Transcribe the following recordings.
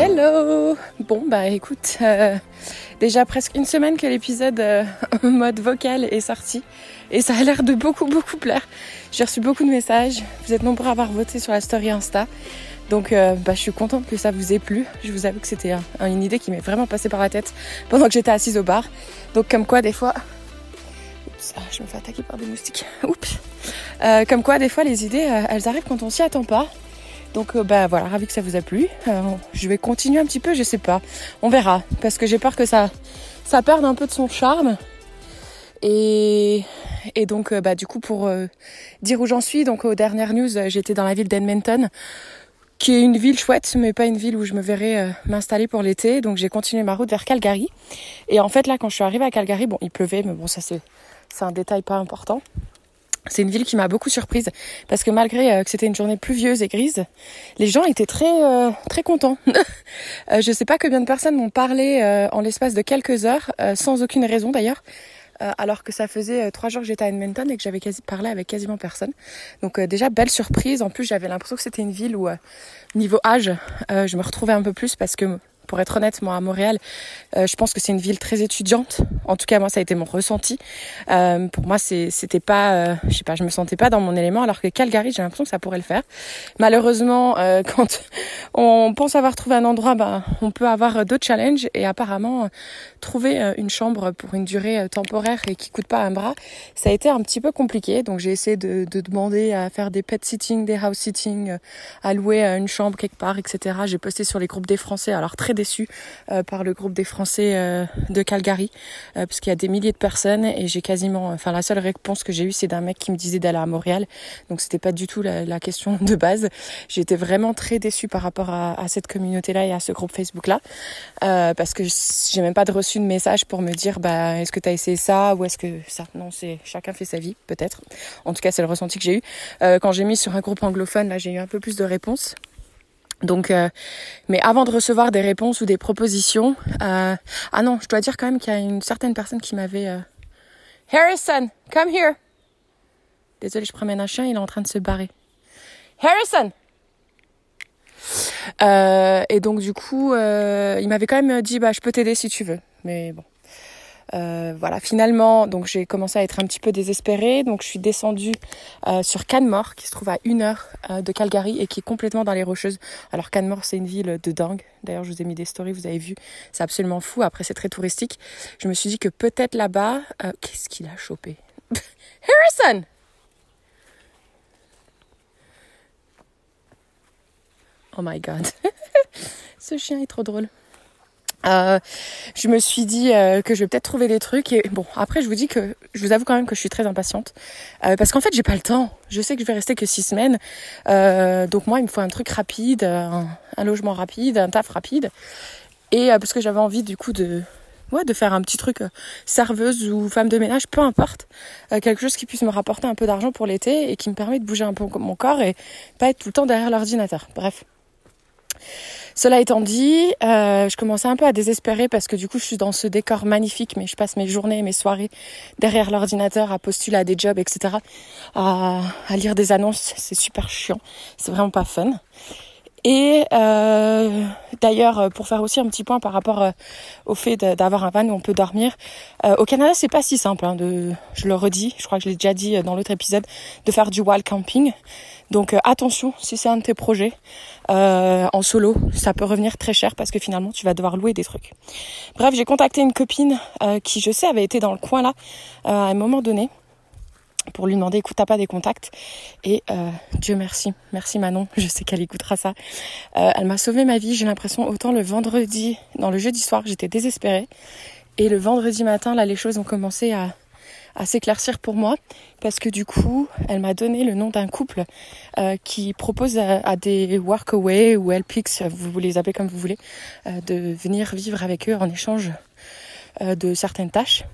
Hello Bon bah écoute, euh, déjà presque une semaine que l'épisode euh, en mode vocal est sorti et ça a l'air de beaucoup beaucoup plaire. J'ai reçu beaucoup de messages, vous êtes nombreux à avoir voté sur la story Insta. Donc euh, bah, je suis contente que ça vous ait plu. Je vous avoue que c'était une idée qui m'est vraiment passée par la tête pendant que j'étais assise au bar. Donc comme quoi des fois... Oups, ah, je me fais attaquer par des moustiques. Oups. comme quoi des fois les idées elles arrivent quand on s'y attend pas. Donc euh, bah voilà, ravi que ça vous a plu. Euh, je vais continuer un petit peu, je sais pas. On verra. Parce que j'ai peur que ça, ça perde un peu de son charme. Et, donc euh, bah du coup pour dire où j'en suis, donc aux dernières news, j'étais dans la ville d'Edmonton qui est une ville chouette, mais pas une ville où je me verrais m'installer pour l'été. Donc j'ai continué ma route vers Calgary. Et en fait là, quand je suis arrivée à Calgary, bon, il pleuvait, mais bon, ça c'est un détail pas important. C'est une ville qui m'a beaucoup surprise parce que malgré euh, que c'était une journée pluvieuse et grise, les gens étaient très euh, très contents. euh, je sais pas combien de personnes m'ont parlé en l'espace de quelques heures, sans aucune raison d'ailleurs, alors que ça faisait trois jours que j'étais à Edmonton et que j'avais quasi parlé avec quasiment personne. Donc déjà belle surprise. En plus j'avais l'impression que c'était une ville où niveau âge, je me retrouvais un peu plus parce que pour être honnête, moi à Montréal, euh, je pense que c'est une ville très étudiante. En tout cas, moi, ça a été mon ressenti. Euh, pour moi, c'était pas, euh, je sais pas, je me sentais pas dans mon élément, alors que Calgary, j'ai l'impression que ça pourrait le faire. Malheureusement, quand on pense avoir trouvé un endroit, ben, on peut avoir d'autres challenges. Et apparemment, trouver une chambre pour une durée temporaire et qui coûte pas un bras, ça a été un petit peu compliqué. Donc, j'ai essayé de, de, demander à faire des pet sitting, des house sitting, à louer une chambre quelque part, etc. J'ai posté sur les groupes des Français, alors très déçue euh, par le groupe des Français euh, de Calgary, euh, parce qu'il y a des milliers de personnes et j'ai quasiment, enfin la seule réponse que j'ai eue, c'est d'un mec qui me disait d'aller à Montréal, donc c'était pas du tout la, question de base. Été vraiment très déçue par rapport à, cette communauté-là et à ce groupe Facebook-là, parce que j'ai même pas de reçu de message pour me dire, bah est-ce que tu as essayé ça ou est-ce que ça? Non, c'est chacun fait sa vie, peut-être. En tout cas, c'est le ressenti que j'ai eu quand j'ai mis sur un groupe anglophone. Là, j'ai eu un peu plus de réponses. Donc, euh, mais avant de recevoir des réponses ou des propositions, euh, ah non, je dois dire quand même qu'il y a une certaine personne qui m'avait euh, Harrison, come here. Désolée, je promène un chien, il est en train de se barrer. Harrison. Euh, et donc du coup, euh, il m'avait quand même dit bah je peux t'aider si tu veux, mais bon. Euh, voilà, finalement, donc j'ai commencé à être un petit peu désespérée. Donc je suis descendue euh, sur Canmore, qui se trouve à une heure euh, de Calgary et qui est complètement dans les Rocheuses. Alors Canmore, c'est une ville de dingue. D'ailleurs, je vous ai mis des stories, vous avez vu, c'est absolument fou. Après, c'est très touristique. Je me suis dit que peut-être là-bas, qu'est-ce qu'il a chopé? Harrison Oh my god. Ce chien est trop drôle. Euh, je me suis dit euh, que je vais peut-être trouver des trucs et bon après je vous dis que je vous avoue quand même que je suis très impatiente euh, parce qu'en fait j'ai pas le temps. Je sais que je vais rester que six semaines. Donc moi il me faut un truc rapide un, logement rapide un taf rapide. Et parce que j'avais envie du coup de ouais de faire un petit truc serveuse ou femme de ménage peu importe quelque chose qui puisse me rapporter un peu d'argent pour l'été et qui me permet de bouger un peu mon corps et pas être tout le temps derrière l'ordinateur. Bref cela étant dit, euh, je commençais un peu à désespérer parce que du coup, je suis dans ce décor magnifique, mais je passe mes journées, mes soirées derrière l'ordinateur à postuler à des jobs, etc., à lire des annonces. C'est super chiant. C'est vraiment pas fun. Et euh, d'ailleurs, pour faire aussi un petit point par rapport euh, au fait d'avoir un van où on peut dormir, euh, au Canada c'est pas si simple. Hein, de, je le redis, je crois que je l'ai déjà dit euh, dans l'autre épisode, de faire du wild camping. Donc euh, attention, si c'est un de tes projets en solo, ça peut revenir très cher parce que finalement tu vas devoir louer des trucs. Bref, j'ai contacté une copine qui je sais avait été dans le coin là à un moment donné pour lui demander écoute t'as pas des contacts et euh, Dieu merci. Merci Manon. Je sais qu'elle écoutera ça. Euh, elle m'a sauvé ma vie j'ai l'impression autant le vendredi dans le jeudi soir j'étais désespérée. Et le vendredi matin là les choses ont commencé à s'éclaircir pour moi. Parce que du coup elle m'a donné le nom d'un couple euh, qui propose à, des workaway ou LPX vous, les appelez comme vous voulez de venir vivre avec eux en échange de certaines tâches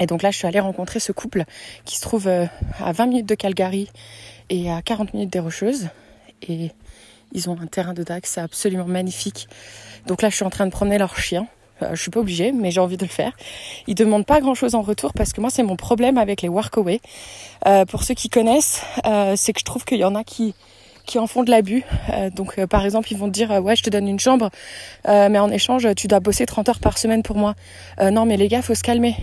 et donc là, je suis allée rencontrer ce couple qui se trouve euh, à 20 minutes de Calgary et à 40 minutes des Rocheuses. Et ils ont un terrain de Dax, absolument magnifique. Donc là, je suis en train de promener leur chien. Euh, je suis pas obligée, mais j'ai envie de le faire. Ils demandent pas grand chose en retour parce que moi, c'est mon problème avec les workaway. Euh, pour ceux qui connaissent, c'est que je trouve qu'il y en a qui qui en font de l'abus. Euh, donc euh, par exemple, ils vont te dire ouais, je te donne une chambre, mais en échange, tu dois bosser 30 heures par semaine pour moi. non, mais les gars, faut se calmer.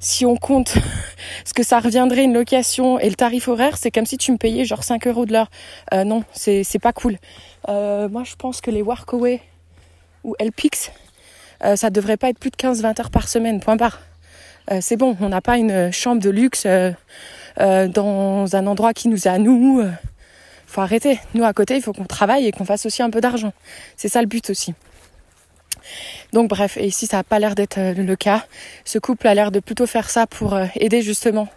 si on compte ce que ça reviendrait une location et le tarif horaire, c'est comme si tu me payais genre 5 euros de l'heure. non, c'est c'est pas cool. moi, je pense que les workaway ou LPX, ça devrait pas être plus de 15-20 heures par semaine. Point barre. c'est bon, on n'a pas une chambre de luxe euh, dans un endroit qui nous est à nous. Euh, faut arrêter. Nous à côté, il faut qu'on travaille et qu'on fasse aussi un peu d'argent. C'est ça le but aussi. Donc bref, et ici ça n'a pas l'air d'être euh, le cas. Ce couple a l'air de plutôt faire ça pour aider justement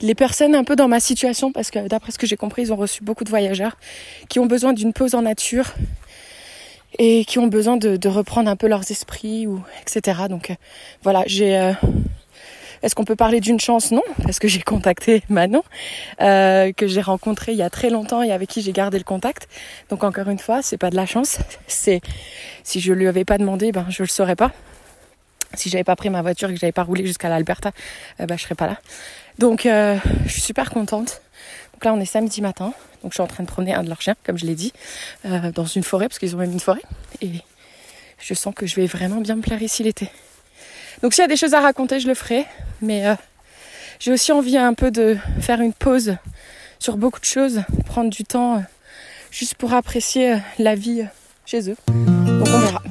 les personnes un peu dans ma situation, parce que d'après ce que j'ai compris, ils ont reçu beaucoup de voyageurs qui ont besoin d'une pause en nature et qui ont besoin de, reprendre un peu leurs esprits ou etc. Donc voilà, j'ai est-ce qu'on peut parler d'une chance? Non, parce que j'ai contacté Manon, euh, que j'ai rencontré il y a très longtemps et avec qui j'ai gardé le contact. Donc encore une fois, c'est pas de la chance. C'est si je lui avais pas demandé, ben je le saurais pas. Si j'avais pas pris ma voiture et que j'avais pas roulé jusqu'à l'Alberta, euh, ben je serais pas là. Donc euh, je suis super contente. Donc là on est samedi matin, donc je suis en train de promener un de leurs chiens, comme je l'ai dit, euh, dans une forêt parce qu'ils ont même une forêt. Et je sens que je vais vraiment bien me plaire ici l'été. Donc s'il y a des choses à raconter, je le ferai. Mais euh, j'ai aussi envie un peu de faire une pause sur beaucoup de choses, prendre du temps euh, juste pour apprécier euh, la vie chez eux. Donc on verra.